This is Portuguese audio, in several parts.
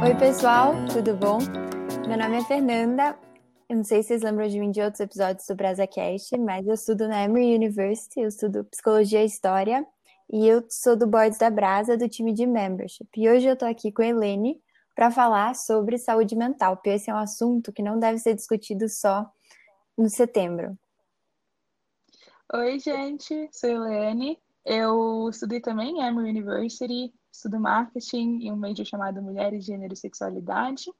Oi, pessoal, tudo bom? Meu nome é Fernanda. Eu não sei se vocês lembram de mim de outros episódios do BrasaCast, mas eu estudo na Emory University, eu estudo Psicologia e História, e eu sou do Boards da Brasa, do time de Membership. E hoje eu tô aqui com a Helene para falar sobre saúde mental, porque esse é um assunto que não deve ser discutido só no setembro. Oi, gente, sou Helene. Eu estudei também em Emory University, estudo marketing em um major chamado Mulheres, Gênero e Sexualidade.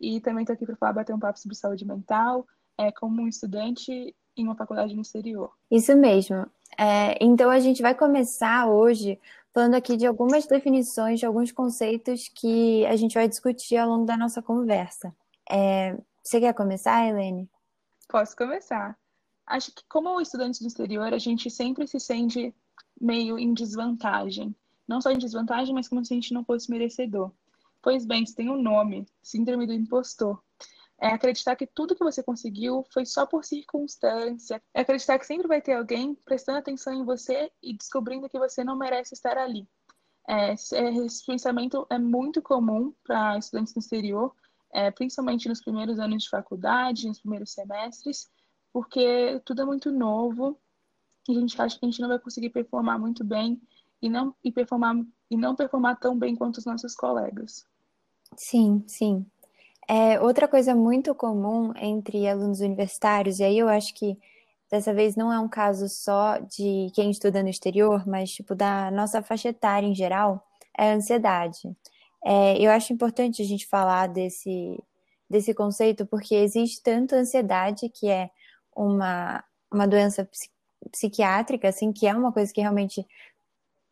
E também estou aqui para falar, bater um papo sobre saúde mental, é, como um estudante em uma faculdade no exterior. Isso mesmo. É, então a gente vai começar hoje falando aqui de algumas definições, de alguns conceitos que a gente vai discutir ao longo da nossa conversa. É, você quer começar, Helene? Posso começar. Acho que como estudante do exterior, a gente sempre se sente meio em desvantagem não só em desvantagem, mas como se a gente não fosse merecedor. Pois bem, isso tem um nome, Síndrome do Impostor. É acreditar que tudo que você conseguiu foi só por circunstância. É acreditar que sempre vai ter alguém prestando atenção em você e descobrindo que você não merece estar ali. É, esse pensamento é muito comum para estudantes no exterior, é, principalmente nos primeiros anos de faculdade, nos primeiros semestres, porque tudo é muito novo e a gente acha que a gente não vai conseguir performar muito bem e não e performar e não performar tão bem quanto os nossos colegas. Sim, sim. É, outra coisa muito comum entre alunos universitários, e aí eu acho que dessa vez não é um caso só de quem estuda no exterior, mas tipo da nossa faixa etária em geral, é a ansiedade. É, eu acho importante a gente falar desse, desse conceito, porque existe tanto ansiedade, que é uma, uma doença psiquiátrica, assim, que é uma coisa que realmente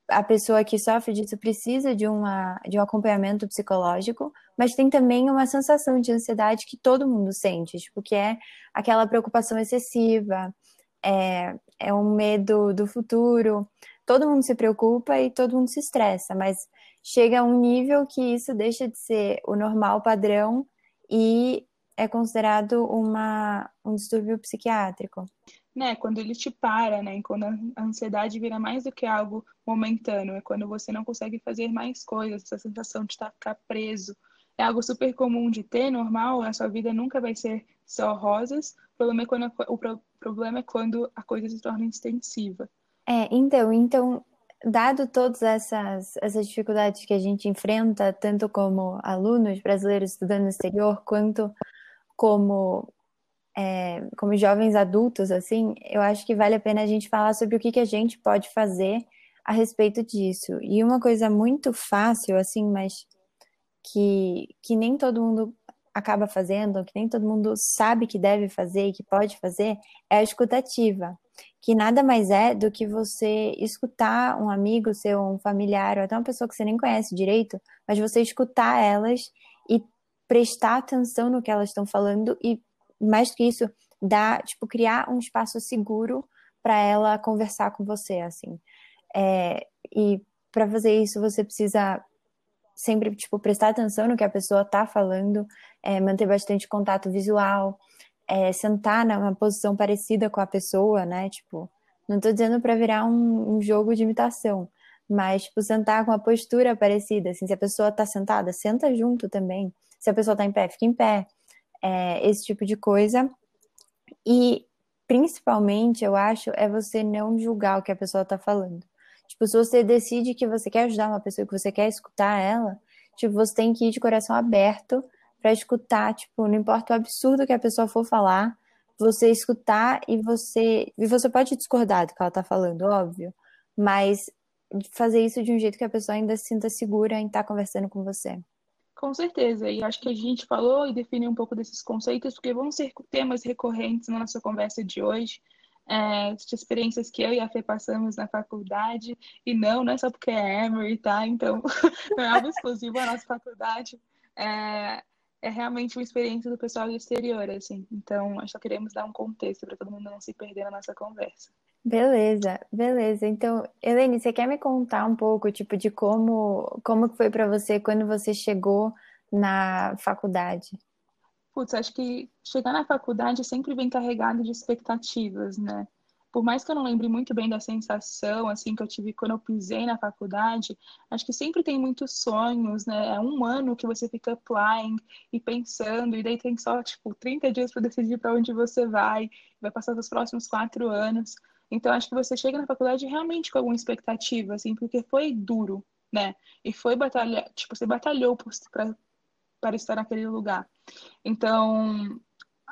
a pessoa que sofre disso precisa de, uma, de um acompanhamento psicológico, mas tem também uma sensação de ansiedade que todo mundo sente, tipo, que é aquela preocupação excessiva, é, é um medo do futuro. Todo mundo se preocupa e todo mundo se estressa, mas chega a um nível que isso deixa de ser o normal padrão e é considerado uma, um distúrbio psiquiátrico né, quando ele te para, né, quando a ansiedade vira mais do que algo momentâneo, é quando você não consegue fazer mais coisas, essa sensação de estar ficar preso. É algo super comum de ter, normal, a sua vida nunca vai ser só rosas, o problema é quando, o problema é quando a coisa se torna extensiva. É, então, então, dado todas essas, essas dificuldades que a gente enfrenta, tanto como alunos brasileiros estudando no exterior, quanto como é, como jovens adultos, assim, eu acho que vale a pena a gente falar sobre o que, que a gente pode fazer a respeito disso. E uma coisa muito fácil, assim, mas que, que nem todo mundo acaba fazendo, que nem todo mundo sabe que deve fazer e que pode fazer, é a escutativa. Que nada mais é do que você escutar um amigo seu, um familiar, ou até uma pessoa que você nem conhece direito, mas você escutar elas e prestar atenção no que elas estão falando e mais que isso, dar, tipo, criar um espaço seguro para ela conversar com você, assim. É, e para fazer isso, você precisa sempre, tipo, prestar atenção no que a pessoa está falando, é, manter bastante contato visual, é, sentar numa posição parecida com a pessoa, né? Tipo, não estou dizendo para virar um, um, jogo de imitação, mas, tipo, sentar com a postura parecida, assim, se a pessoa está sentada, senta junto também. Se a pessoa está em pé, fica em pé é, esse tipo de coisa. E principalmente, eu acho, é você não julgar o que a pessoa está falando. Tipo, se você decide que você quer ajudar uma pessoa, que você quer escutar ela, tipo, você tem que ir de coração aberto para escutar, tipo, não importa o absurdo que a pessoa for falar, você escutar e você e você pode discordar do que ela está falando, óbvio, mas fazer isso de um jeito que a pessoa ainda se sinta segura em estar tá conversando com você. Com certeza, e acho que a gente falou e definiu um pouco desses conceitos, porque vão ser temas recorrentes na nossa conversa de hoje, é, experiências que eu e a Fê passamos na faculdade, e não, não é só porque é Emory, tá? Então, não é algo exclusivo à nossa faculdade, é, é realmente uma experiência do pessoal do exterior, assim. Então, nós só queremos dar um contexto para todo mundo não se perder na nossa conversa. Beleza, beleza. Então, Helene, você quer me contar um pouco, tipo, de como, como foi para você quando você chegou na faculdade? Putz, acho que chegar na faculdade sempre vem carregado de expectativas, né? por mais que eu não lembre muito bem da sensação assim que eu tive quando eu pisei na faculdade, acho que sempre tem muitos sonhos, né? É um ano que você fica applying e pensando, e daí tem só, tipo, 30 dias para decidir para onde você vai, vai passar os próximos quatro anos. Então, acho que você chega na faculdade realmente com alguma expectativa, assim, porque foi duro, né? E foi batalha, tipo, você batalhou para estar naquele lugar. Então,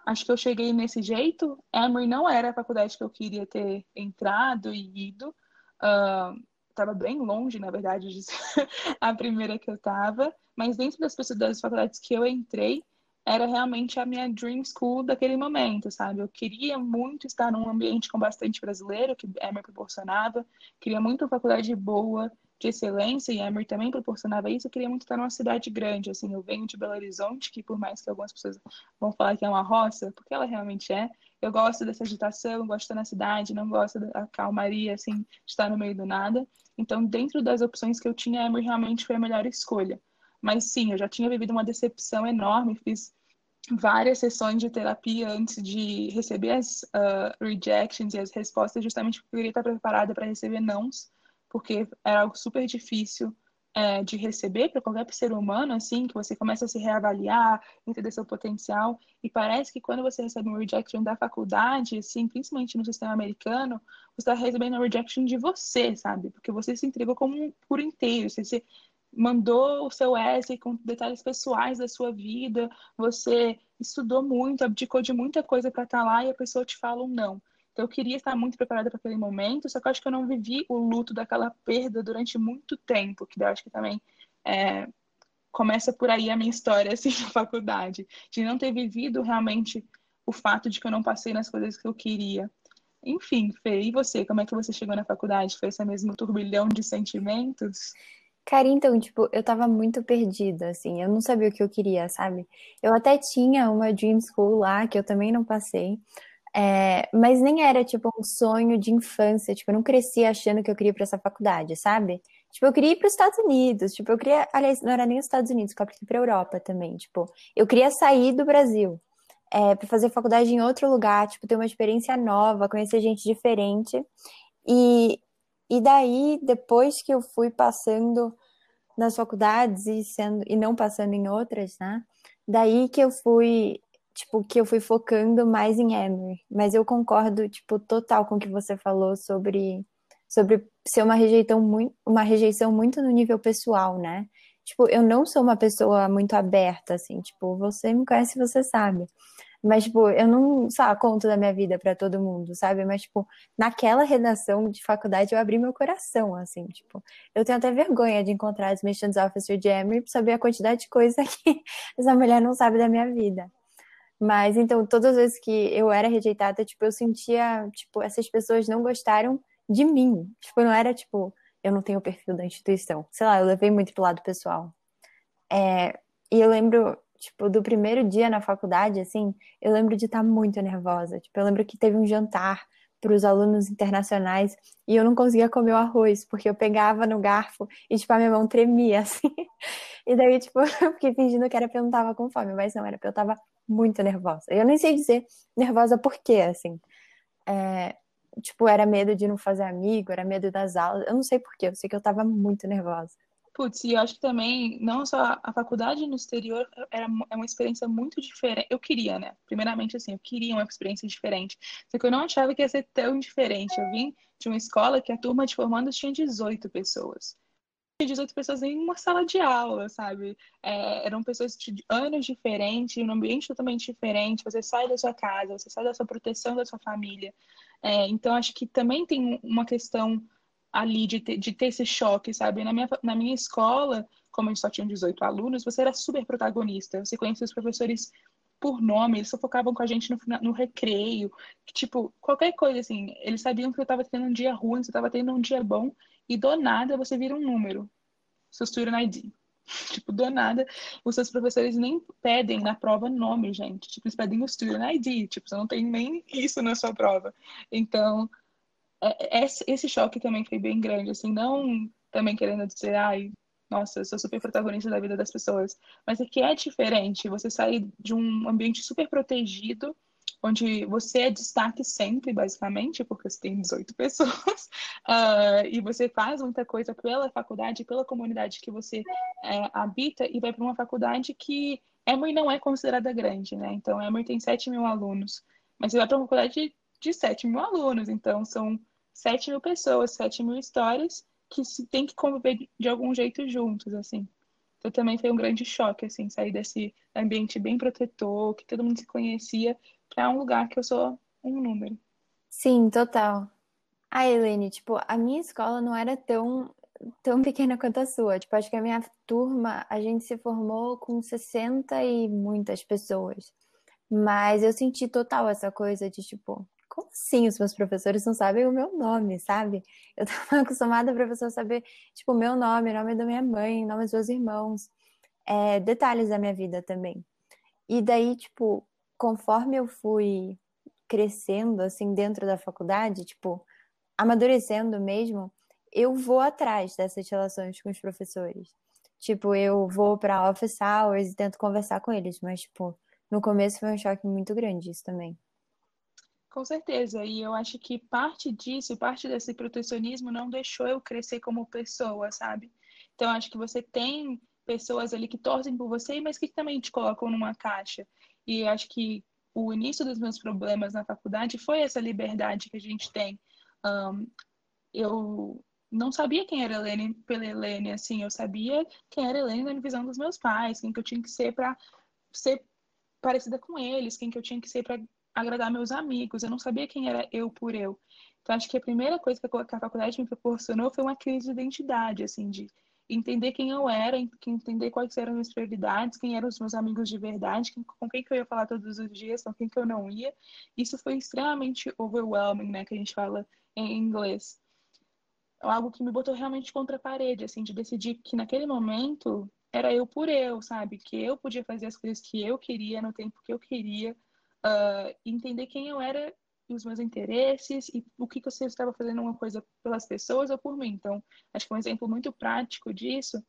acho que eu cheguei nesse jeito. Emory não era a faculdade que eu queria ter entrado e ido. Uh, tava bem longe, na verdade, de a primeira que eu tava. Mas dentro das das faculdades que eu entrei, era realmente a minha dream school daquele momento, sabe? Eu queria muito estar num ambiente com bastante brasileiro, que Emory proporcionava. Queria muito uma faculdade boa, de excelência, e Emory também proporcionava isso, eu queria muito estar numa cidade grande, assim, eu venho de Belo Horizonte, que por mais que algumas pessoas vão falar que é uma roça, porque ela realmente é, eu gosto dessa agitação, gosto de estar na cidade, não gosto da calmaria, assim, de estar no meio do nada, então dentro das opções que eu tinha, Emory realmente foi a melhor escolha, mas sim, eu já tinha vivido uma decepção enorme, fiz várias sessões de terapia antes de receber as uh, rejections e as respostas, justamente porque eu queria estar preparada para receber nãos, porque era algo super difícil é, de receber para qualquer ser humano, assim, que você começa a se reavaliar, entender seu potencial, e parece que quando você recebe um rejection da faculdade, assim, principalmente no sistema americano, você está recebendo um rejection de você, sabe? Porque você se entregou como por inteiro, você se mandou o seu essay com detalhes pessoais da sua vida, você estudou muito, abdicou de muita coisa para estar tá lá e a pessoa te fala um não. Então, eu queria estar muito preparada para aquele momento, só que eu acho que eu não vivi o luto daquela perda durante muito tempo, que eu acho que também é, começa por aí a minha história, assim, na faculdade, de não ter vivido realmente o fato de que eu não passei nas coisas que eu queria. Enfim, Fê, e você? Como é que você chegou na faculdade? Foi esse mesmo turbilhão de sentimentos? Cara, então, tipo, eu tava muito perdida, assim, eu não sabia o que eu queria, sabe? Eu até tinha uma Dream School lá, que eu também não passei, é, mas nem era, tipo, um sonho de infância. Tipo, eu não cresci achando que eu queria ir pra essa faculdade, sabe? Tipo, eu queria ir para os Estados Unidos. Tipo, eu queria. Aliás, não era nem os Estados Unidos, eu queria ir pra Europa também. Tipo, eu queria sair do Brasil é, para fazer faculdade em outro lugar, tipo, ter uma experiência nova, conhecer gente diferente. E, e daí, depois que eu fui passando nas faculdades e, sendo, e não passando em outras, né? Daí que eu fui tipo, que eu fui focando mais em Emory. Mas eu concordo, tipo, total com o que você falou sobre, sobre ser uma rejeição, muito, uma rejeição muito no nível pessoal, né? Tipo, eu não sou uma pessoa muito aberta, assim, tipo, você me conhece, você sabe. Mas, tipo, eu não, sabe, conto da minha vida para todo mundo, sabe? Mas, tipo, naquela redação de faculdade eu abri meu coração, assim, tipo, eu tenho até vergonha de encontrar as Missions Officer de Emory pra saber a quantidade de coisa que essa mulher não sabe da minha vida. Mas então, todas as vezes que eu era rejeitada, tipo, eu sentia, tipo, essas pessoas não gostaram de mim. Tipo, não era tipo, eu não tenho o perfil da instituição. Sei lá, eu levei muito pro lado pessoal. É, e eu lembro, tipo, do primeiro dia na faculdade, assim, eu lembro de estar muito nervosa. Tipo, eu lembro que teve um jantar para os alunos internacionais e eu não conseguia comer o arroz, porque eu pegava no garfo e, tipo, a minha mão tremia, assim. E daí, tipo, eu fiquei fingindo que era porque eu não tava com fome, mas não, era porque eu tava muito nervosa. Eu nem sei dizer nervosa por quê, assim. É, tipo, era medo de não fazer amigo, era medo das aulas. Eu não sei por quê, eu sei que eu tava muito nervosa. Putz, e eu acho que também, não só a faculdade no exterior era é uma experiência muito diferente. Eu queria, né? Primeiramente, assim, eu queria uma experiência diferente. Só que eu não achava que ia ser tão diferente. Eu vim de uma escola que a turma de formandos tinha 18 pessoas. 18 pessoas em uma sala de aula, sabe? É, eram pessoas de anos diferentes, um ambiente totalmente diferente. Você sai da sua casa, você sai da sua proteção da sua família. É, então, acho que também tem uma questão ali de ter, de ter esse choque, sabe? Na minha, na minha escola, como a gente só tinha 18 alunos, você era super protagonista. Você conhecia os professores por nome, eles focavam com a gente no, no recreio. Tipo, qualquer coisa, assim, eles sabiam que eu estava tendo um dia ruim, você estava tendo um dia bom, e do nada você vira um número. Seu student ID. Tipo, do nada, os seus professores nem pedem na prova nome, gente. Tipo, eles pedem o student ID. Tipo, você não tem nem isso na sua prova. Então, esse choque também foi bem grande, assim, não também querendo dizer, ai, nossa, eu sou super protagonista da vida das pessoas, mas é que é diferente você sair de um ambiente super protegido, onde você é destaque sempre, basicamente, porque você tem 18 pessoas, uh, e você faz muita coisa pela faculdade, pela comunidade que você é, habita, e vai para uma faculdade que Emory não é considerada grande, né? Então, Emory tem 7 mil alunos, mas você vai para uma faculdade de 7 mil alunos, então são 7 mil pessoas, 7 mil histórias que se tem que conviver de algum jeito juntos, assim. Então também foi um grande choque, assim, sair desse ambiente bem protetor, que todo mundo se conhecia, para um lugar que eu sou um número. Sim, total. Ah, Helene, tipo, a minha escola não era tão, tão pequena quanto a sua. Tipo, acho que a minha turma, a gente se formou com 60 e muitas pessoas. Mas eu senti total essa coisa de, tipo, assim os meus professores não sabem o meu nome, sabe? Eu tava acostumada a professor saber, tipo, o meu nome, o nome da minha mãe, o nome dos meus irmãos, é, detalhes da minha vida também. E daí, tipo, conforme eu fui crescendo, assim, dentro da faculdade, tipo, amadurecendo mesmo, eu vou atrás dessas relações com os professores. Tipo, eu vou para office hours e tento conversar com eles, mas, tipo, no começo foi um choque muito grande isso também. Com certeza, e eu acho que parte disso, parte desse protecionismo não deixou eu crescer como pessoa, sabe? Então, acho que você tem pessoas ali que torcem por você, mas que também te colocam numa caixa. E acho que o início dos meus problemas na faculdade foi essa liberdade que a gente tem. Um, eu não sabia quem era Helene pela Helene, assim, eu sabia quem era Helene na visão dos meus pais, quem que eu tinha que ser para ser parecida com eles, quem que eu tinha que ser para agradar meus amigos. Eu não sabia quem era eu por eu. Então, acho que a primeira coisa que a faculdade me proporcionou foi uma crise de identidade, assim, de entender quem eu era, entender quais eram as minhas prioridades, quem eram os meus amigos de verdade, com quem que eu ia falar todos os dias, com quem que eu não ia. Isso foi extremamente overwhelming, né, que a gente fala em inglês. Algo que me botou realmente contra a parede, assim, de decidir que naquele momento era eu por eu, sabe? Que eu podia fazer as coisas que eu queria no tempo que eu queria, uh, entender quem eu era e os meus interesses e o que, que você estava fazendo uma coisa pelas pessoas ou por mim. Então, acho que um exemplo muito prático disso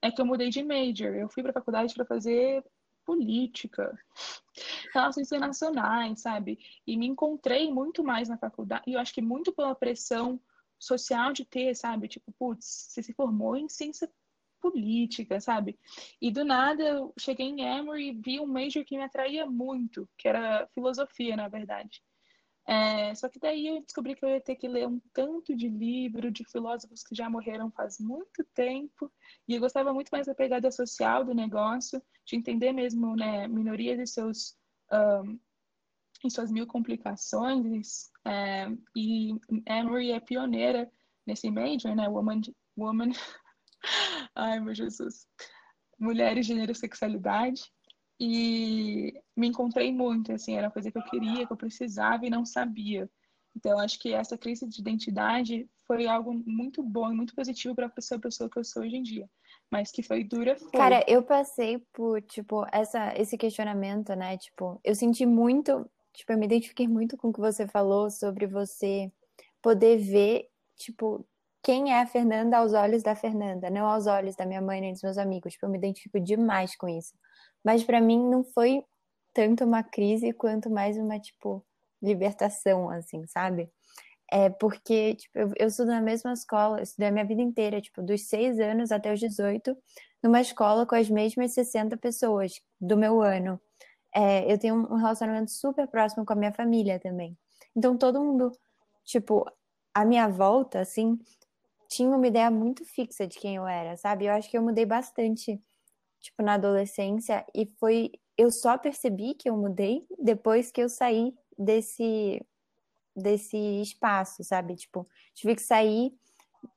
é que eu mudei de major. Eu fui para a faculdade para fazer política, relações internacionais, sabe? E me encontrei muito mais na faculdade. E eu acho que muito pela pressão social de ter, sabe? Tipo, putz, você se formou em ciência política, sabe? E do nada eu cheguei em Emory e vi um major que me atraía muito, que era filosofia, na verdade. É, só que daí eu descobri que eu ia ter que ler um tanto de livro de filósofos que já morreram faz muito tempo, e eu gostava muito mais da pegada social do negócio, de entender mesmo né, minorias e seus, um, suas mil complicações, é, e Emory é pioneira nesse major, né, Woman, woman ai meu Jesus, Mulheres, Gênero Sexualidade, e me encontrei muito, assim, era uma coisa que eu queria, que eu precisava e não sabia. Então, acho que essa crise de identidade foi algo muito bom e muito positivo para a pessoa que eu sou hoje em dia. Mas que foi dura, foi. Cara, eu passei por, tipo, essa, esse questionamento, né? Tipo, eu senti muito, tipo, eu me identifiquei muito com o que você falou sobre você poder ver, tipo, quem é a Fernanda aos olhos da Fernanda, não aos olhos da minha mãe nem dos meus amigos. Tipo, eu me identifico demais com isso. Mas para mim não foi tanto uma crise quanto mais uma, tipo, libertação, assim, sabe? É porque, tipo, eu, eu estudo na mesma escola, eu estudei a minha vida inteira, tipo, dos seis anos até os 18, numa escola com as mesmas 60 pessoas do meu ano. É, eu tenho um relacionamento super próximo com a minha família também. Então, todo mundo, tipo, a minha volta, assim, tinha uma ideia muito fixa de quem eu era, sabe? Eu acho que eu mudei bastante tipo, na adolescência, e foi. Eu só percebi que eu mudei depois que eu saí desse, desse espaço, sabe? Tipo, tive que sair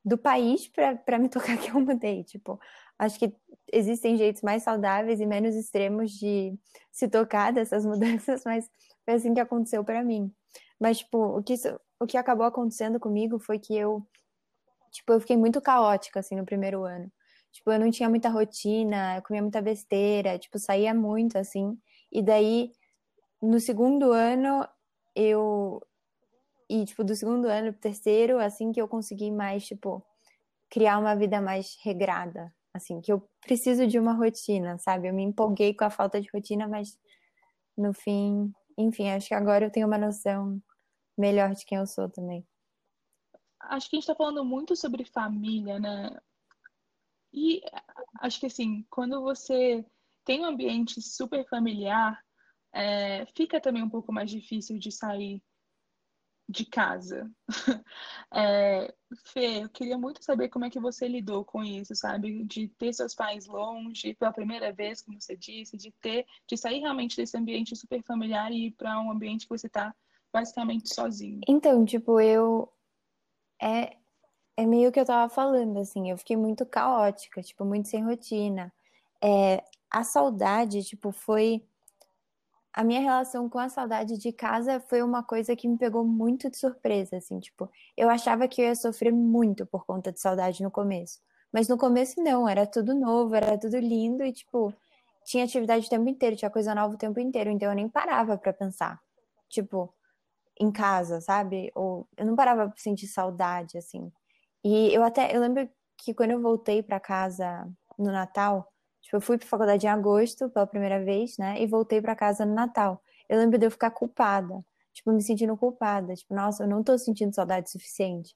do país para me tocar que eu mudei. Tipo, acho que existem jeitos mais saudáveis e menos extremos de se tocar dessas mudanças, mas foi assim que aconteceu para mim. Mas, tipo, o que, o que acabou acontecendo comigo foi que eu, tipo, eu fiquei muito caótica, assim, no primeiro ano. Tipo, eu não tinha muita rotina, eu comia muita besteira, tipo, saía muito, assim. E daí, no segundo ano, eu. E, tipo, do segundo ano pro terceiro, assim que eu consegui mais, tipo, criar uma vida mais regrada. Assim, que eu preciso de uma rotina, sabe? Eu me empolguei com a falta de rotina, mas no fim enfim, acho que agora eu tenho uma noção melhor de quem eu sou também. Acho que a gente está falando muito sobre família, né? E acho que assim, quando você tem um ambiente super familiar, é, fica também um pouco mais difícil de sair de casa. É, Fê, eu queria muito saber como é que você lidou com isso, sabe? De ter seus pais longe pela primeira vez, como você disse, de ter, de sair realmente desse ambiente super familiar e ir para um ambiente que você está basicamente sozinho. Então, tipo, eu é é meio que eu tava falando, assim, eu fiquei muito caótica, tipo, muito sem rotina. É, a saudade, tipo, foi a minha relação com a saudade de casa foi uma coisa que me pegou muito de surpresa, assim, tipo, eu achava que eu ia sofrer muito por conta de saudade no começo. Mas no começo não, era tudo novo, era tudo lindo e, tipo, tinha atividade o tempo inteiro, tinha coisa nova o tempo inteiro, então eu nem parava para pensar, tipo, em casa, sabe? Ou eu não parava pra sentir saudade, assim. E eu até, eu lembro que quando eu voltei para casa no Natal, Tipo, eu fui pra faculdade em agosto pela primeira vez, né? E voltei para casa no Natal. Eu lembro de eu ficar culpada. Tipo, me sentindo culpada. Tipo, nossa, eu não tô sentindo saudade suficiente.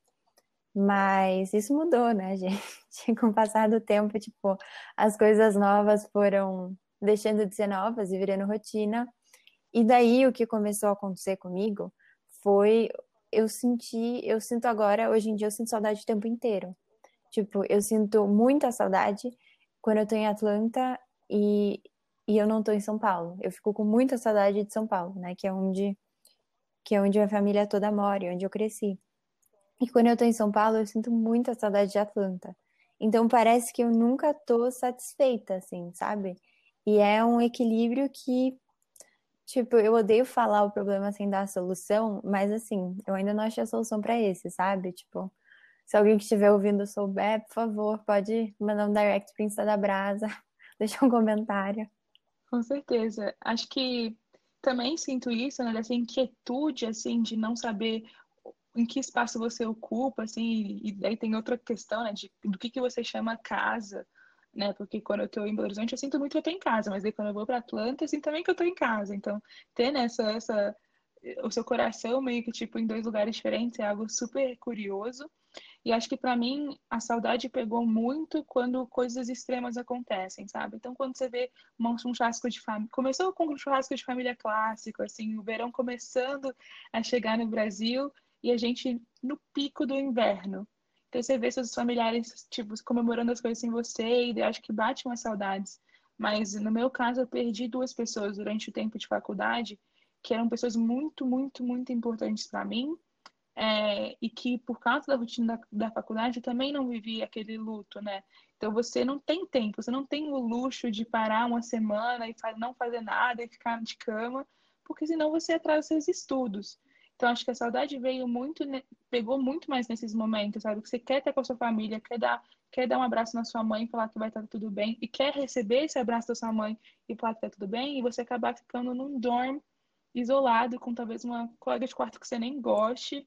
Mas isso mudou, né, gente? Com o passar do tempo, tipo, as coisas novas foram deixando de ser novas e virando rotina. E daí o que começou a acontecer comigo foi eu senti, eu sinto agora, hoje em dia eu sinto saudade o tempo inteiro. Tipo, eu sinto muita saudade quando eu tô em Atlanta e, e eu não tô em São Paulo. Eu fico com muita saudade de São Paulo, né? Que é onde, que é onde a família toda mora, onde eu cresci. E quando eu tô em São Paulo, eu sinto muita saudade de Atlanta. Então parece que eu nunca tô satisfeita, assim, sabe? E é um equilíbrio que, tipo, eu odeio falar o problema sem dar a solução, mas assim, eu ainda não achei a solução para esse, sabe? Tipo, se alguém que estiver ouvindo souber, por favor, pode mandar um direct para Insta da Brasa, deixar um comentário. Com certeza. Acho que também sinto isso, né, dessa inquietude, assim, de não saber em que espaço você ocupa, assim, e daí tem outra questão, né, de, do que, que você chama casa, né, porque quando eu estou em Belo Horizonte eu sinto muito que eu estou em casa, mas aí quando eu vou para Atlanta eu sinto também que eu estou em casa, então ter né, essa, o seu coração meio que, tipo, em dois lugares diferentes é algo super curioso, e acho que para mim a saudade pegou muito quando coisas extremas acontecem, sabe? Então quando você vê um churrasco de família, começou com um churrasco de família clássico, assim, o verão começando a chegar no Brasil e a gente no pico do inverno. Então você vê seus familiares tipo comemorando as coisas sem você e acho que bate umas saudades. Mas no meu caso eu perdi duas pessoas durante o tempo de faculdade que eram pessoas muito, muito, muito importantes para mim é, e que por causa da rotina da, da faculdade também não vivia aquele luto, né? Então você não tem tempo, você não tem o luxo de parar uma semana e não fazer nada e ficar de cama, porque senão você atrasa seus estudos. Então acho que a saudade veio muito, pegou muito mais nesses momentos, sabe? Que você quer ter com a sua família, quer dar, quer dar um abraço na sua mãe e falar que vai estar tudo bem, e quer receber esse abraço da sua mãe e falar que está tudo bem, e você acabar ficando num dorm isolado com talvez uma colega de quarto que você nem goste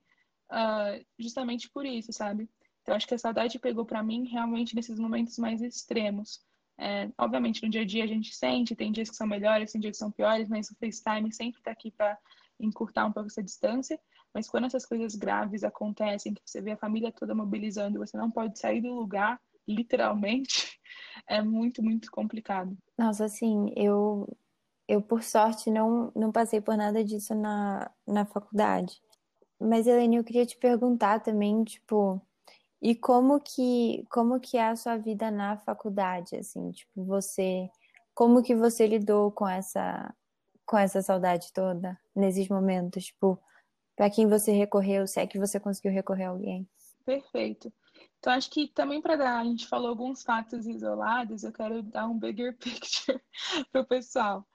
uh, justamente por isso, sabe? Então, acho que a saudade pegou para mim realmente nesses momentos mais extremos. É, obviamente, no dia a dia a gente sente, tem dias que são melhores, tem dias que são piores, mas o FaceTime sempre está aqui para encurtar um pouco essa distância. Mas quando essas coisas graves acontecem, que você vê a família toda mobilizando, você não pode sair do lugar, literalmente, é muito, muito complicado. Nossa, assim, eu, eu por sorte não, não passei por nada disso na, na faculdade. Mas, Helene, eu queria te perguntar também, tipo, e como que, como que é a sua vida na faculdade, assim, tipo, você, como que você lidou com essa, com essa saudade toda nesses momentos, tipo, para quem você recorreu, se é que você conseguiu recorrer a alguém? Perfeito. Então, acho que também para dar, a gente falou alguns fatos isolados, eu quero dar um bigger picture para o pessoal.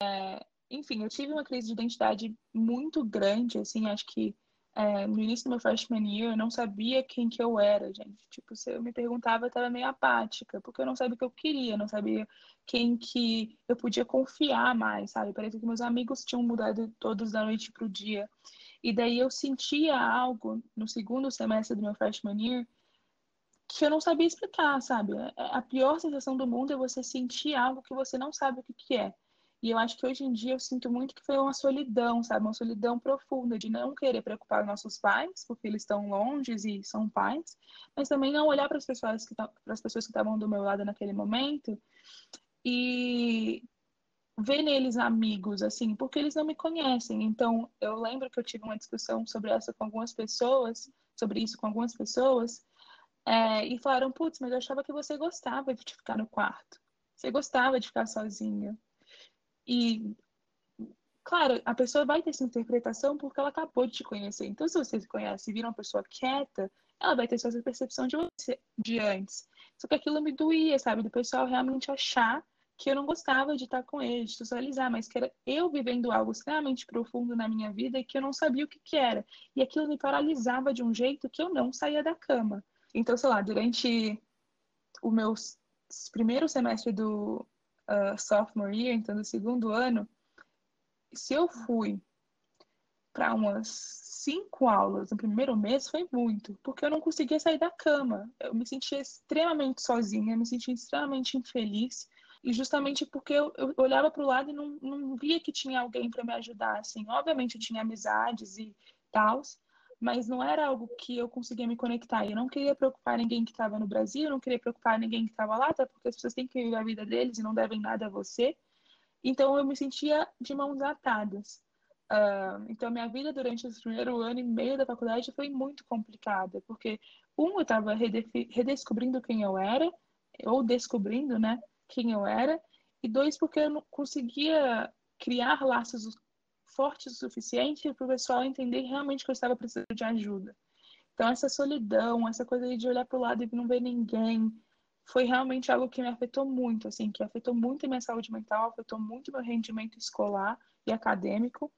É, enfim, eu tive uma crise de identidade muito grande, assim, acho que é, no início do meu freshman year, eu não sabia quem que eu era, gente. Tipo, se eu me perguntava, eu estava meio apática, porque eu não sabia o que eu queria, não sabia quem que eu podia confiar mais, sabe? Parecia que meus amigos tinham mudado todos da noite pro dia. E daí eu sentia algo no segundo semestre do meu freshman year que eu não sabia explicar, sabe? A pior sensação do mundo é você sentir algo que você não sabe o que que é. E eu acho que hoje em dia eu sinto muito que foi uma solidão, sabe? Uma solidão profunda de não querer preocupar os nossos pais, porque eles estão longe e são pais, mas também não olhar para as pessoas que que estavam do meu lado naquele momento e ver neles amigos, assim, porque eles não me conhecem. Então, eu lembro que eu tive uma discussão sobre essa com algumas pessoas, sobre isso com algumas pessoas, é, e falaram, putz, mas eu achava que você gostava de ficar no quarto. Você gostava de ficar sozinha. E, claro, a pessoa vai ter essa interpretação porque ela acabou de te conhecer. Então, se você se conhece e vira uma pessoa quieta, ela vai ter essa percepção de você de antes. Só que aquilo me doía, sabe? Do pessoal realmente achar que eu não gostava de estar com ele, de socializar, mas que era eu vivendo algo extremamente profundo na minha vida e que eu não sabia o que, que era. E aquilo me paralisava de um jeito que eu não saía da cama. Então, sei lá, durante o meu primeiro semestre do uh, sophomore year, então do segundo ano, se eu fui para umas cinco aulas no primeiro mês, foi muito, porque eu não conseguia sair da cama. Eu me sentia extremamente sozinha, me sentia extremamente infeliz. E justamente porque eu, eu olhava para o lado e não, não via que tinha alguém para me ajudar, assim. Obviamente eu tinha amizades e tals, mas não era algo que eu conseguia me conectar. Eu não queria preocupar ninguém que estava no Brasil, eu não queria preocupar ninguém que estava lá, até porque as pessoas têm que viver a vida deles e não devem nada a você. Então eu me sentia de mãos atadas. Uh, então minha vida durante esse primeiro ano e meio da faculdade foi muito complicada, porque um eu estava redescobrindo quem eu era, ou descobrindo, né? quem eu era, e dois, porque eu não conseguia criar laços fortes o suficiente para o pessoal entender realmente que eu estava precisando de ajuda. Então, essa solidão, essa coisa de olhar para o lado e não ver ninguém, foi realmente algo que me afetou muito, assim, que afetou muito a minha saúde mental, afetou muito meu rendimento escolar e acadêmico.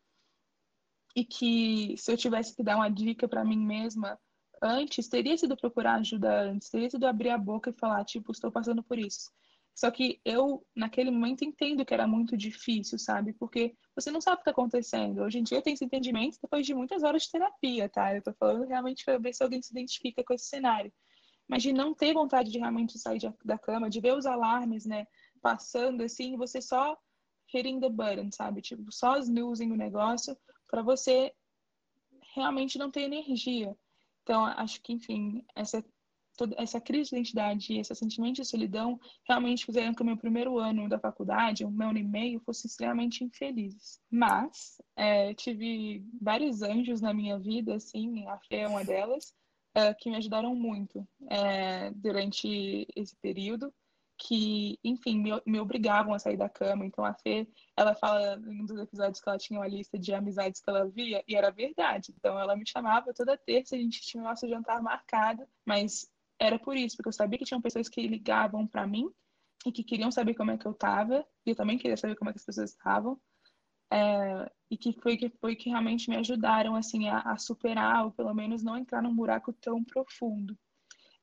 E que se eu tivesse que dar uma dica para mim mesma antes, teria sido procurar ajuda antes, teria sido abrir a boca e falar, tipo, estou passando por isso. Só que eu, naquele momento, entendo que era muito difícil, sabe? Porque você não sabe o que está acontecendo. Hoje em dia eu tenho esse entendimento depois de muitas horas de terapia, tá? Eu tô falando realmente para ver se alguém se identifica com esse cenário. Mas de não ter vontade de realmente sair da cama, de ver os alarmes, né, passando assim, você só hitting the button, sabe? Tipo, só snoozing o negócio para você realmente não ter energia. Então, acho que, enfim, essa toda essa crise de identidade e esse sentimento de solidão realmente fizeram que o meu primeiro ano da faculdade, o meu ano e meio, fosse extremamente infeliz. Mas é, tive vários anjos na minha vida, assim, a Fê é uma delas, é, que me ajudaram muito é, durante esse período que, enfim, me, me, obrigavam a sair da cama. Então a Fê, ela fala em um dos episódios que ela tinha uma lista de amizades que ela via, e era verdade. Então ela me chamava toda terça, a gente tinha o nosso jantar marcado, mas era por isso, porque eu sabia que tinham pessoas que ligavam para mim e que queriam saber como é que eu tava, e eu também queria saber como é que as pessoas estavam. É, e que foi que foi que realmente me ajudaram assim a, a, superar ou pelo menos não entrar num buraco tão profundo.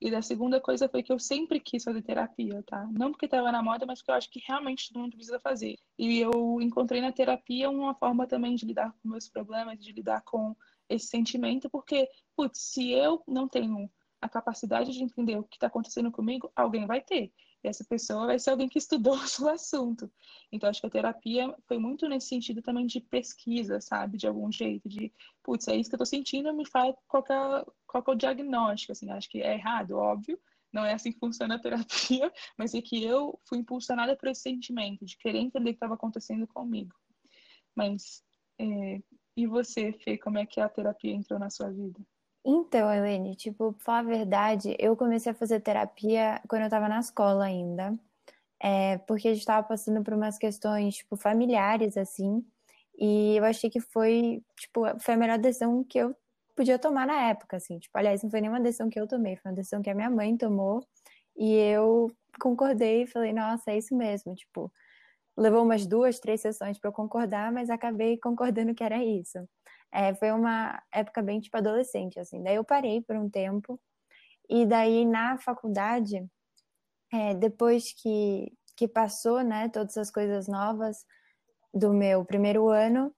E da segunda coisa foi que eu sempre quis fazer terapia, tá? Não porque estava na moda, mas porque eu acho que realmente todo mundo precisa fazer. E eu encontrei na terapia uma forma também de lidar com meus problemas, de lidar com esse sentimento, porque, putz, se eu não tenho a capacidade de entender o que está acontecendo comigo, alguém vai ter. E essa pessoa vai ser alguém que estudou o assunto. Então, acho que a terapia foi muito nesse sentido também de pesquisa, sabe? De algum jeito, de, putz, é isso que eu tô sentindo, me fala qual é, qual é o diagnóstico, assim. Acho que é errado, óbvio, não é assim que funciona a terapia, mas é que eu fui impulsionada por esse sentimento de querer entender o que estava acontecendo comigo. Mas, é... e você, Fê, como é que a terapia entrou na sua vida? Então, Helene, tipo, pra falar a verdade, eu comecei a fazer terapia quando eu tava na escola ainda. É, porque a gente tava passando por umas questões, tipo, familiares, assim. E eu achei que foi, tipo, foi a melhor decisão que eu podia tomar na época, assim. Tipo, aliás, não foi nenhuma decisão que eu tomei, foi uma decisão que a minha mãe tomou. E eu concordei e falei, nossa, é isso mesmo. Tipo, levou umas duas, três sessões para eu concordar, mas acabei concordando que era isso. É, foi uma época bem tipo adolescente, assim. Daí eu parei por um tempo. E daí na faculdade, é, depois que, que passou, né, todas as coisas novas do meu primeiro ano,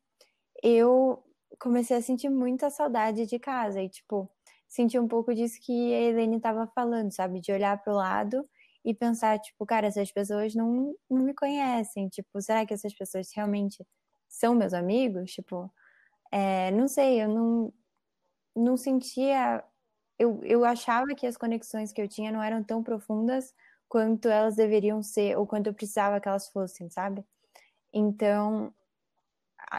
eu comecei a sentir muita saudade de casa. E, tipo, senti um pouco disso que a Helene estava falando, sabe? De olhar para o lado e pensar, tipo, cara, essas pessoas não, não me conhecem, tipo, será que essas pessoas realmente são meus amigos? Tipo, é, não sei, eu não, não sentia. Eu, eu achava que as conexões que eu tinha não eram tão profundas quanto elas deveriam ser, ou quanto eu precisava que elas fossem, sabe? Então,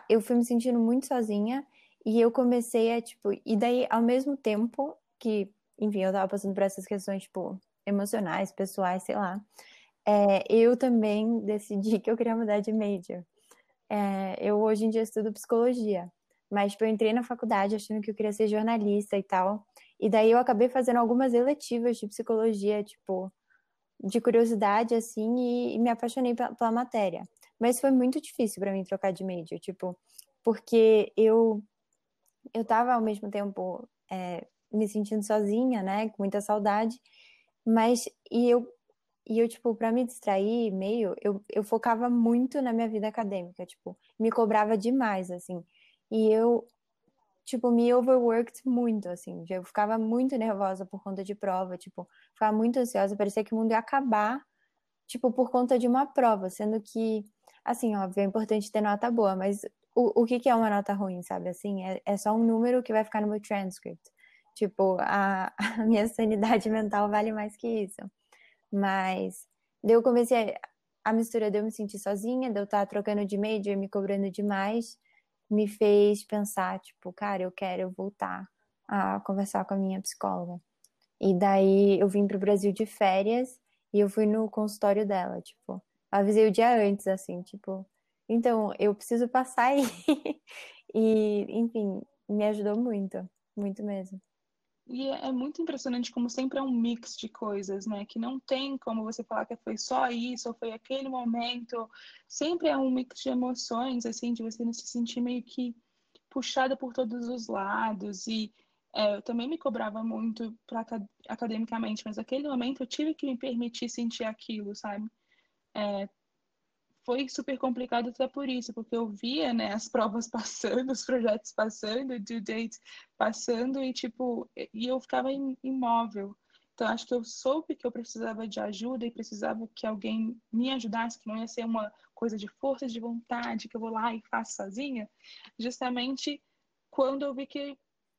eu fui me sentindo muito sozinha e eu comecei a, tipo, e daí, ao mesmo tempo que, enfim, eu tava passando por essas questões, tipo, emocionais, pessoais, sei lá, é, eu também decidi que eu queria mudar de major. É, eu hoje em dia estudo psicologia, mas tipo, eu entrei na faculdade achando que eu queria ser jornalista e tal, e daí eu acabei fazendo algumas eletivas de psicologia, tipo, de curiosidade, assim, e, e me apaixonei pela, pela matéria. Mas foi muito difícil para mim trocar de major, tipo, porque eu eu tava ao mesmo tempo é, me sentindo sozinha, né, com muita saudade, mas e eu e eu tipo para me distrair meio, eu, eu focava muito na minha vida acadêmica, tipo, me cobrava demais assim. E eu tipo me overworked muito assim, eu ficava muito nervosa por conta de prova, tipo, ficava muito ansiosa, parecia que o mundo ia acabar, tipo, por conta de uma prova, sendo que assim, óbvio, é importante ter nota boa, mas o, o que, que é uma nota ruim, sabe? Assim, é, é só um número que vai ficar no meu transcript. Tipo, a, a minha sanidade mental vale mais que isso. Mas daí eu comecei a, a mistura de eu me sentir sozinha, de eu estar trocando de major, me cobrando demais, me fez pensar, tipo, cara, eu quero voltar a conversar com a minha psicóloga. E daí eu vim pro Brasil de férias e eu fui no consultório dela, tipo, avisei o dia antes, assim, tipo, então, eu preciso passar aí. e, enfim, me ajudou muito, muito mesmo. E é, é muito impressionante como sempre é um mix de coisas, né? Que não tem como você falar que foi só isso, ou foi aquele momento. Sempre é um mix de emoções, assim, de você se sentir meio que puxada por todos os lados. E é, eu também me cobrava muito pra, academicamente, mas naquele momento eu tive que me permitir sentir aquilo, sabe? É, foi super complicado até por isso, porque eu via, né, as provas passando, os projetos passando, due date passando e tipo, e eu ficava imóvel. Então acho que eu soube que eu precisava de ajuda e precisava que alguém me ajudasse, que não ia ser uma coisa de força de vontade que eu vou lá e faço sozinha, justamente quando eu vi que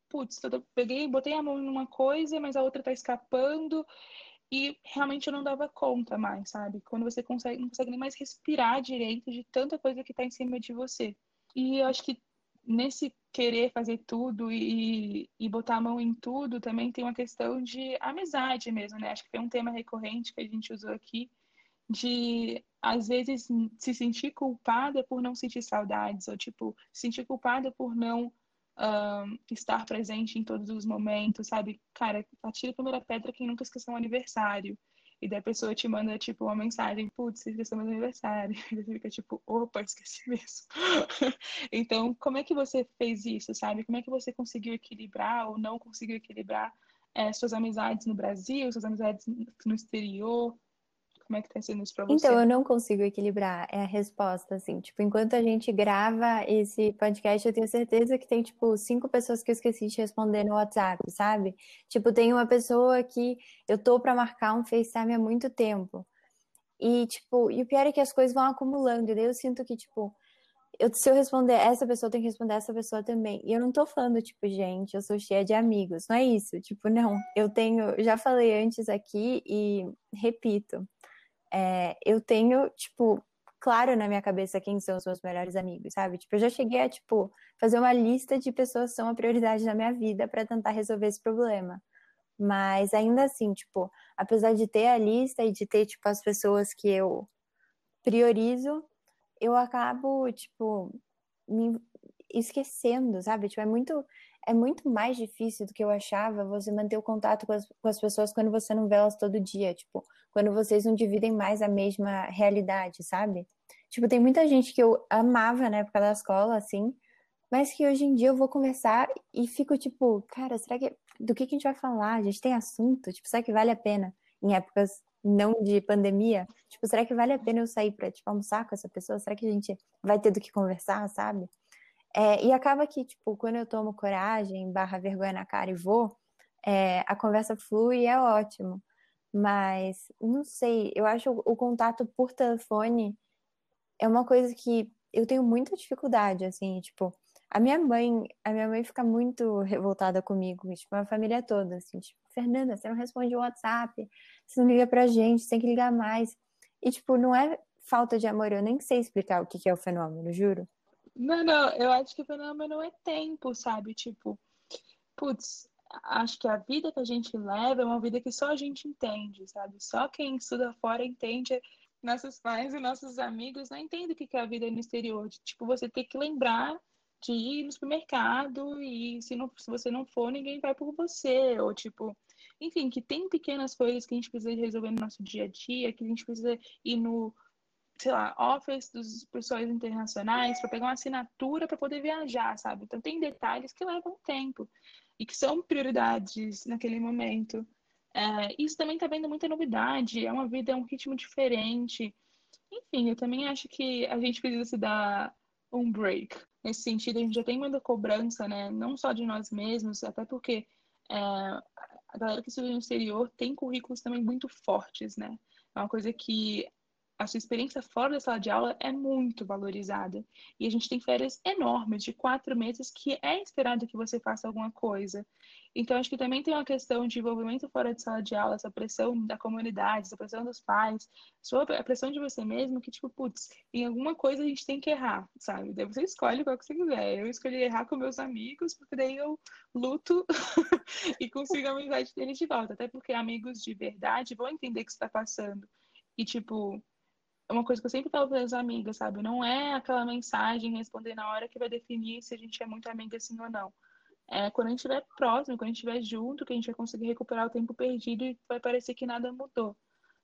putz, eu peguei, botei a mão numa coisa, mas a outra tá escapando e realmente eu não dava conta mais, sabe? Quando você consegue, não consegue nem mais respirar direito de tanta coisa que está em cima de você. E eu acho que nesse querer fazer tudo e, e botar a mão em tudo também tem uma questão de amizade mesmo, né? Acho que foi um tema recorrente que a gente usou aqui, de às vezes se sentir culpada por não sentir saudades, ou tipo, se sentir culpada por não um, estar presente em todos os momentos, sabe? Cara, atira a primeira pedra quem nunca esqueceu um aniversário. E daí a pessoa te manda, tipo, uma mensagem, putz, esqueceu meu aniversário. E você fica, tipo, opa, esqueci mesmo. então, como é que você fez isso, sabe? Como é que você conseguiu equilibrar ou não conseguiu equilibrar é, suas amizades no Brasil, suas amizades no exterior? Como é que tá sendo isso pra você? Então, eu não consigo equilibrar, é a resposta, assim. Tipo, enquanto a gente grava esse podcast, eu tenho certeza que tem, tipo, cinco pessoas que eu esqueci de responder no WhatsApp, sabe? Tipo, tem uma pessoa que eu tô pra marcar um FaceTime há muito tempo. E, tipo, e o pior é que as coisas vão acumulando, e daí eu sinto que, tipo, eu, se eu responder essa pessoa, tem que responder essa pessoa também. E eu não tô falando, tipo, gente, eu sou cheia de amigos. Não é isso. Tipo, não. Eu tenho, já falei antes aqui e repito é, eu tenho, tipo, claro na minha cabeça quem são os meus melhores amigos, sabe? Tipo, eu já cheguei a, tipo, fazer uma lista de pessoas que são a prioridade na minha vida para tentar resolver esse problema. Mas ainda assim, tipo, apesar de ter a lista e de ter, tipo, as pessoas que eu priorizo, eu acabo, tipo, me esquecendo, sabe? Tipo, é muito, é muito mais difícil do que eu achava você manter o contato com as, com as pessoas quando você não vê elas todo dia, tipo, quando vocês não dividem mais a mesma realidade, sabe? Tipo, tem muita gente que eu amava na época da escola, assim, mas que hoje em dia eu vou conversar e fico tipo, cara, será que do que, que a gente vai falar? A gente tem assunto? Tipo, será que vale a pena em épocas não de pandemia? Tipo, será que vale a pena eu sair para tipo almoçar com essa pessoa? Será que a gente vai ter do que conversar, sabe? É, e acaba que, tipo, quando eu tomo coragem, barra vergonha na cara e vou, é, a conversa flui e é ótimo. Mas não sei, eu acho o contato por telefone é uma coisa que eu tenho muita dificuldade, assim, tipo, a minha mãe, a minha mãe fica muito revoltada comigo, tipo, a família toda, assim, tipo, Fernanda, você não responde o WhatsApp, você não liga pra gente, você tem que ligar mais. E, tipo, não é falta de amor, eu nem sei explicar o que é o fenômeno, juro. Não, não, eu acho que o fenômeno é tempo, sabe? Tipo, putz, acho que a vida que a gente leva é uma vida que só a gente entende, sabe? Só quem estuda fora entende. Nossos pais e nossos amigos não entendem o que é a vida no exterior. Tipo, você ter que lembrar de ir no supermercado e se, não, se você não for, ninguém vai por você. Ou, tipo, enfim, que tem pequenas coisas que a gente precisa resolver no nosso dia a dia, que a gente precisa ir no sei lá, office dos pessoas internacionais para pegar uma assinatura para poder viajar, sabe? Então tem detalhes que levam tempo e que são prioridades naquele momento. É, isso também está vendo muita novidade, é uma vida, é um ritmo diferente. Enfim, eu também acho que a gente precisa se dar um break. Nesse sentido, a gente já tem muita cobrança, né? Não só de nós mesmos, até porque é, a galera que estuda no exterior tem currículos também muito fortes, né? É uma coisa que a sua experiência fora da sala de aula é muito valorizada. E a gente tem férias enormes, de quatro meses, que é esperado que você faça alguma coisa. Então, acho que também tem uma questão de envolvimento fora de sala de aula, essa pressão da comunidade, essa pressão dos pais, a pressão de você mesmo, que, tipo, putz, em alguma coisa a gente tem que errar, sabe? Daí você escolhe qual que você quiser. Eu escolhi errar com meus amigos, porque daí eu luto e consigo a amizade deles de volta. Até porque amigos de verdade vão entender o que você está passando. E, tipo, é uma coisa que eu sempre falo para as amigas, sabe? Não é aquela mensagem responder na hora que vai definir se a gente é muito amiga assim ou não. É quando a gente estiver próximo, quando a gente estiver junto, que a gente vai conseguir recuperar o tempo perdido e vai parecer que nada mudou.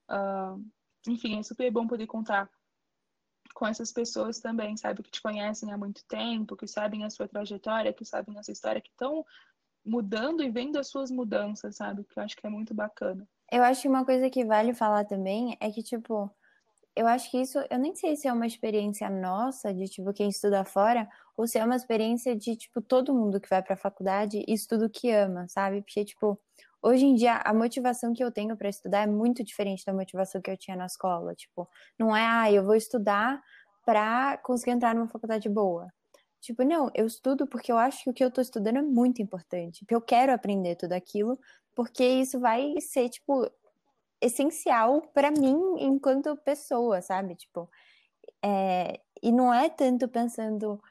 Uh, enfim, é super bom poder contar com essas pessoas também, sabe? Que te conhecem há muito tempo, que sabem a sua trajetória, que sabem a sua história, que estão mudando e vendo as suas mudanças, sabe? Que eu acho que é muito bacana. Eu acho que uma coisa que vale falar também é que, tipo, eu acho que isso, eu nem sei se é uma experiência nossa, de tipo, quem estuda fora, ou se é uma experiência de, tipo, todo mundo que vai pra faculdade e estuda o que ama, sabe? Porque, tipo, hoje em dia a motivação que eu tenho para estudar é muito diferente da motivação que eu tinha na escola. Tipo, não é, ah, eu vou estudar pra conseguir entrar numa faculdade boa. Tipo, não, eu estudo porque eu acho que o que eu tô estudando é muito importante, porque eu quero aprender tudo aquilo, porque isso vai ser, tipo, essencial para mim enquanto pessoa, sabe? Tipo, é, e não é tanto pensando,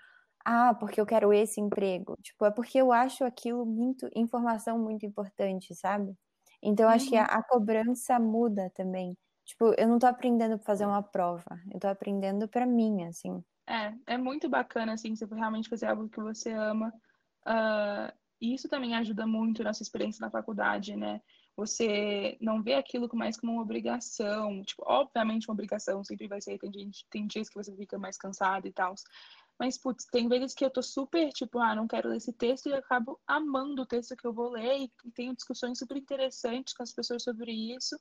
ah, porque eu quero esse emprego. Tipo, é porque eu acho aquilo muito, informação muito importante, sabe? Então, eu acho que a, uhum. a, cobrança muda também. Tipo, eu não tô aprendendo para fazer uma prova, eu tô aprendendo para mim, assim. É, é muito bacana, assim, você realmente fazer algo que você ama. Uh, e isso também ajuda muito na sua experiência na faculdade, né? Você não vê aquilo mais como uma obrigação. Tipo, obviamente uma obrigação sempre vai ser. Tem, gente, tem dias que você fica mais cansado e tal. Mas, putz, tem vezes que eu tô super, tipo, ah, não quero ler esse texto e acabo amando o texto que eu vou ler e tenho discussões super interessantes com as pessoas sobre isso.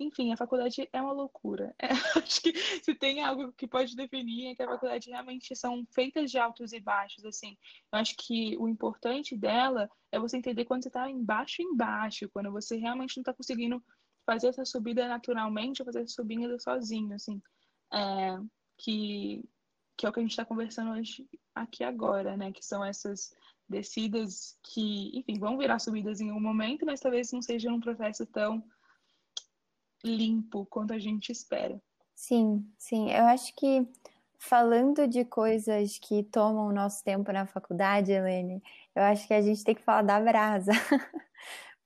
Enfim, a faculdade é uma loucura. É, acho que se tem algo que pode definir é que a faculdade realmente são feitas de altos e baixos, assim. Eu acho que o importante dela é você entender quando você está embaixo embaixo, quando você realmente não está conseguindo fazer essa subida naturalmente, fazer essa subida sozinho, assim. É, que, que é o que a gente está conversando hoje aqui agora, né? Que são essas descidas que, enfim, vão virar subidas em um momento, mas talvez não seja um processo tão limpo quanto a gente espera. Sim, sim. Eu acho que falando de coisas que tomam o nosso tempo na faculdade, Helene, eu acho que a gente tem que falar da brasa.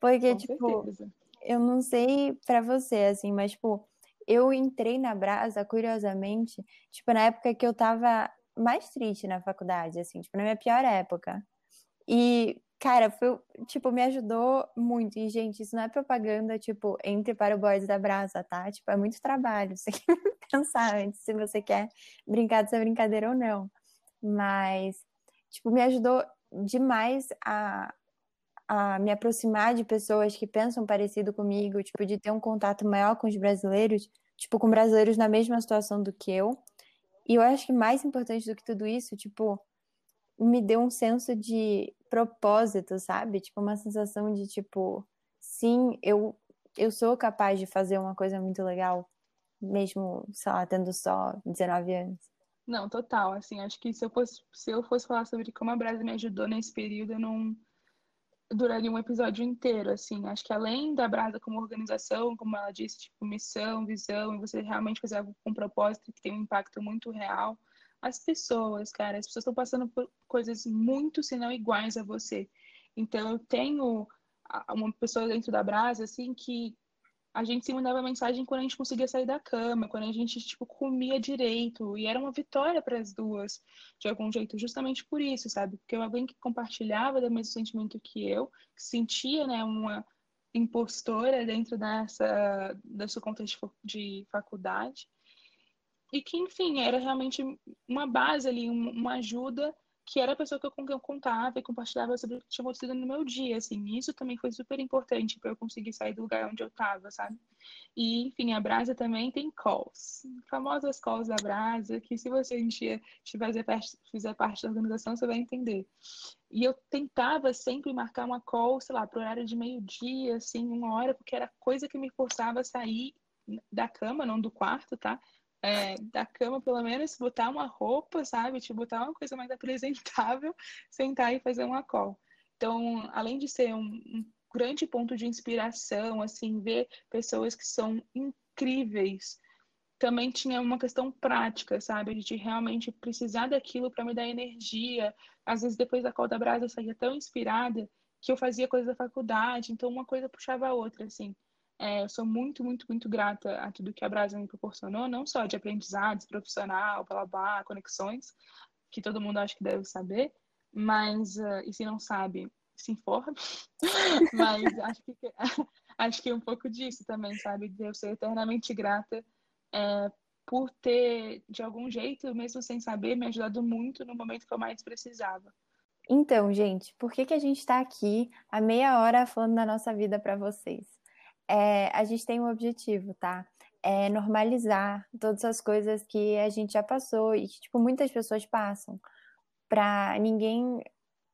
Porque, Com tipo, certeza. eu não sei para você, assim, mas, tipo, eu entrei na brasa, curiosamente, tipo, na época que eu tava mais triste na faculdade, assim, tipo, na minha pior época. E Cara, foi, tipo, me ajudou muito. E, gente, isso não é propaganda, tipo, entre para o boys da brasa, tá? Tipo, é muito trabalho. Você tem que pensar antes se você quer brincar dessa brincadeira ou não. Mas, tipo, me ajudou demais a, a me aproximar de pessoas que pensam parecido comigo, tipo, de ter um contato maior com os brasileiros, tipo, com brasileiros na mesma situação do que eu. E eu acho que mais importante do que tudo isso, tipo, me deu um senso de propósito, sabe? Tipo, uma sensação de tipo, sim, eu eu sou capaz de fazer uma coisa muito legal, mesmo, sei lá, tendo só 19 anos. Não, total. Assim, acho que se eu fosse, se eu fosse falar sobre como a Brasa me ajudou nesse período, eu não duraria um episódio inteiro, assim. Acho que além da Brasa como organização, como ela disse, tipo, missão, visão, e você realmente fazer algo com propósito que tem um impacto muito real, as pessoas, cara, as pessoas estão passando por coisas muito, se não iguais a você. Então, eu tenho uma pessoa dentro da Brasa, assim, que a gente se mandava mensagem quando a gente conseguia sair da cama, quando a gente, tipo, comia direito. E era uma vitória para as duas, de algum jeito, justamente por isso, sabe? Porque alguém que compartilhava do mesmo sentimento que eu, que sentia, né, uma impostora dentro dessa, dessa conta de, de faculdade. E que, enfim, era realmente uma base ali, uma ajuda que era a pessoa que eu, com quem eu contava e compartilhava sobre o que tinha acontecido no meu dia, assim. Isso também foi super importante para eu conseguir sair do lugar onde eu estava, sabe? E, enfim, a Brasa também tem calls. Famosas calls da Brasa, que se você um dia fizer parte, fizer parte da organização, você vai entender. E eu tentava sempre marcar uma call, sei lá, pro horário de meio-dia, assim, uma hora, porque era coisa que me forçava a sair da cama, não do quarto, tá? É, da cama, pelo menos, botar uma roupa, sabe? Tipo, botar uma coisa mais apresentável, sentar e fazer uma call. Então, além de ser um, um grande ponto de inspiração, assim, ver pessoas que são incríveis, também tinha uma questão prática, sabe? De realmente precisar daquilo para me dar energia. Às vezes, depois da call da Brasa, eu saía tão inspirada que eu fazia coisa da faculdade, então uma coisa puxava a outra, assim. É, eu sou muito, muito, muito grata a tudo que a Brasa me proporcionou, não só de aprendizados profissional, blá, conexões, que todo mundo acha que deve saber, mas, uh, e se não sabe, se informe. mas acho que, acho que é um pouco disso também, sabe? De eu ser eternamente grata é, por ter, de algum jeito, mesmo sem saber, me ajudado muito no momento que eu mais precisava. Então, gente, por que, que a gente está aqui a meia hora falando da nossa vida para vocês? É, a gente tem um objetivo, tá? É normalizar todas as coisas que a gente já passou e que, tipo, muitas pessoas passam. Pra ninguém,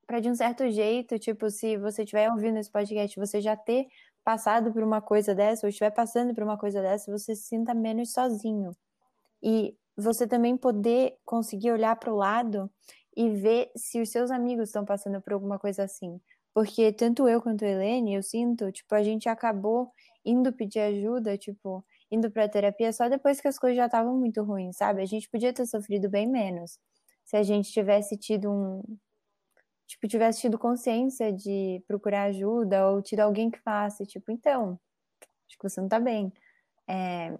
pra de um certo jeito, tipo, se você estiver ouvindo esse podcast, você já ter passado por uma coisa dessa, ou estiver passando por uma coisa dessa, você se sinta menos sozinho. E você também poder conseguir olhar para o lado e ver se os seus amigos estão passando por alguma coisa assim. Porque tanto eu quanto a Helene, eu sinto, tipo, a gente acabou indo pedir ajuda, tipo, indo pra terapia só depois que as coisas já estavam muito ruins, sabe? A gente podia ter sofrido bem menos se a gente tivesse tido um. Tipo, tivesse tido consciência de procurar ajuda ou tido alguém que falasse, tipo, então, acho que você não tá bem. É,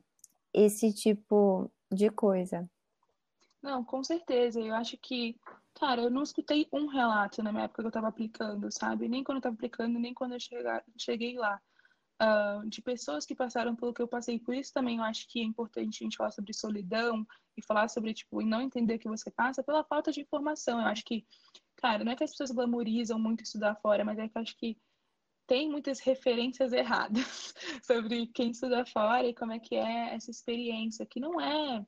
esse tipo de coisa. Não, com certeza. Eu acho que Cara, eu não escutei um relato na minha época que eu tava aplicando, sabe? Nem quando eu tava aplicando, nem quando eu chegar, cheguei lá. Uh, de pessoas que passaram pelo que eu passei. Por isso também eu acho que é importante a gente falar sobre solidão e falar sobre, tipo, e não entender o que você passa pela falta de informação. Eu acho que, cara, não é que as pessoas glamorizam muito estudar fora, mas é que eu acho que tem muitas referências erradas sobre quem estuda fora e como é que é essa experiência, que não é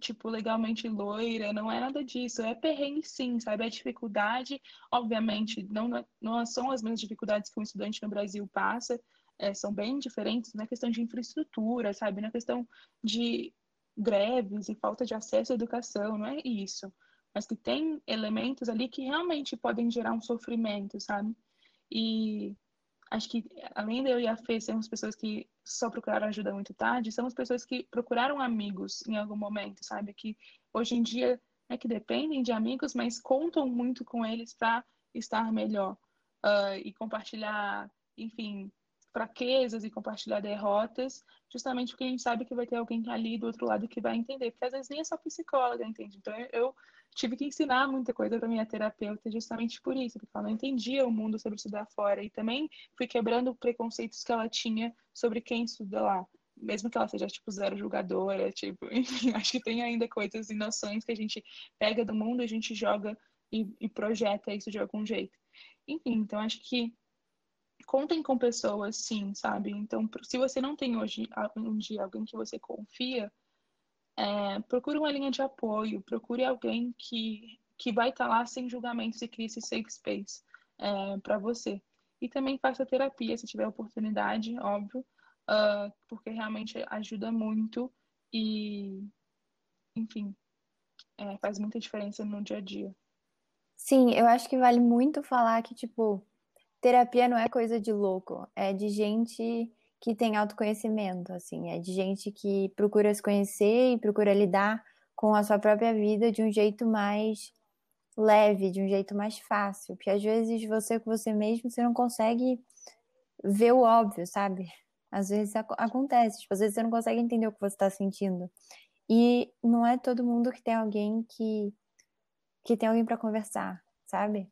tipo, legalmente loira, não é nada disso. É perrengue sim, sabe? É dificuldade, obviamente, não, não são as mesmas dificuldades que um estudante no Brasil passa, é, são bem diferentes na questão de infraestrutura, sabe? Na questão de greves e falta de acesso à educação, não é isso. Mas que tem elementos ali que realmente podem gerar um sofrimento, sabe? E acho que além de eu e a Fê sermos pessoas que só procuraram ajuda muito tarde, somos pessoas que procuraram amigos em algum momento, sabe? Que hoje em dia é que dependem de amigos, mas contam muito com eles para estar melhor uh, e compartilhar, enfim, fraquezas e compartilhar derrotas, justamente porque a gente sabe que vai ter alguém ali do outro lado que vai entender, porque às vezes nem é só psicóloga, entende? Então eu tive que ensinar muita coisa para minha terapeuta justamente por isso, porque ela não entendia o mundo sobre estudar fora e também fui quebrando preconceitos que ela tinha sobre quem estuda lá. Mesmo que ela seja, tipo, zero julgadora, tipo, enfim, acho que tem ainda coisas e noções que a gente pega do mundo, a gente joga e, e projeta isso de algum jeito. Enfim, então acho que contem com pessoas, sim, sabe? Então, se você não tem hoje um dia alguém que você confia, é, procure uma linha de apoio, procure alguém que, que vai estar tá lá sem julgamentos e crie esse safe space é, para você. E também faça terapia se tiver oportunidade, óbvio, uh, porque realmente ajuda muito e, enfim, é, faz muita diferença no dia a dia. Sim, eu acho que vale muito falar que, tipo, terapia não é coisa de louco, é de gente que tem autoconhecimento, assim, é de gente que procura se conhecer e procura lidar com a sua própria vida de um jeito mais leve, de um jeito mais fácil, porque às vezes você com você mesmo você não consegue ver o óbvio, sabe? Às vezes ac acontece, tipo, às vezes você não consegue entender o que você está sentindo. E não é todo mundo que tem alguém que que tem alguém para conversar, sabe?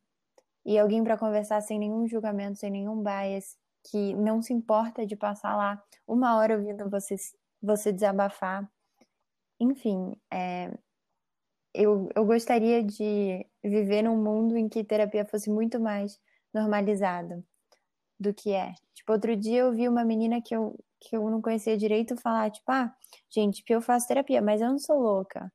E alguém para conversar sem nenhum julgamento, sem nenhum bias, que não se importa de passar lá uma hora ouvindo você você desabafar. Enfim, é, eu, eu gostaria de viver num mundo em que terapia fosse muito mais normalizada do que é. Tipo, outro dia eu vi uma menina que eu, que eu não conhecia direito falar, tipo, ah, gente, eu faço terapia, mas eu não sou louca.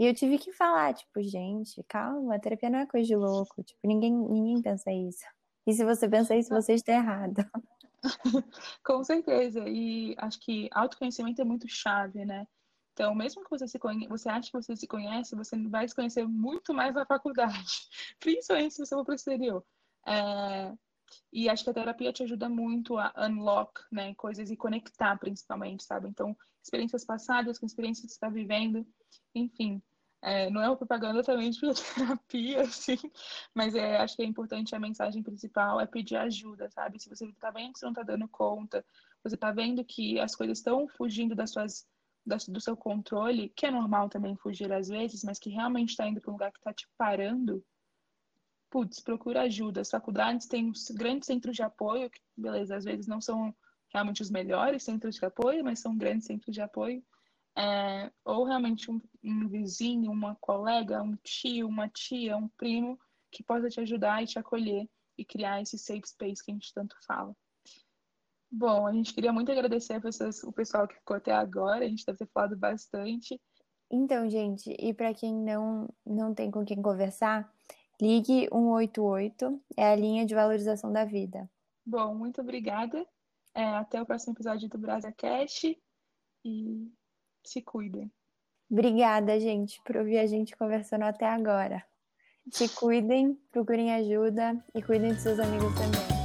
E eu tive que falar, tipo, gente, calma, terapia não é coisa de louco. Tipo, ninguém, ninguém pensa isso. E se você pensa isso, você está errado. Com certeza. E acho que autoconhecimento é muito chave, né? Então, mesmo que você se conhe... você ache que você se conhece, você vai se conhecer muito mais na faculdade, principalmente se você for para o exterior. É... E acho que a terapia te ajuda muito a unlock né, coisas e conectar, principalmente, sabe? Então, experiências passadas com experiências que você está vivendo, enfim. É, não é uma propaganda também de terapia, assim, mas é, acho que é importante a mensagem principal é pedir ajuda, sabe? Se você está vendo que você não está dando conta, você está vendo que as coisas estão fugindo das suas do seu controle, que é normal também fugir às vezes, mas que realmente está indo para um lugar que está te parando, putz, procura ajuda. As faculdades têm grandes centros de apoio, que, beleza, às vezes não são realmente os melhores centros de apoio, mas são grandes centros de apoio. É, ou realmente um, um vizinho, uma colega, um tio, uma tia, um primo que possa te ajudar e te acolher e criar esse safe space que a gente tanto fala. Bom, a gente queria muito agradecer vocês, o pessoal que ficou até agora, a gente deve ter falado bastante. Então, gente, e para quem não, não tem com quem conversar, ligue 188, é a linha de valorização da vida. Bom, muito obrigada. É, até o próximo episódio do Brasa Cash e se cuidem. Obrigada, gente, por ouvir a gente conversando até agora. Se cuidem, procurem ajuda e cuidem de seus amigos também.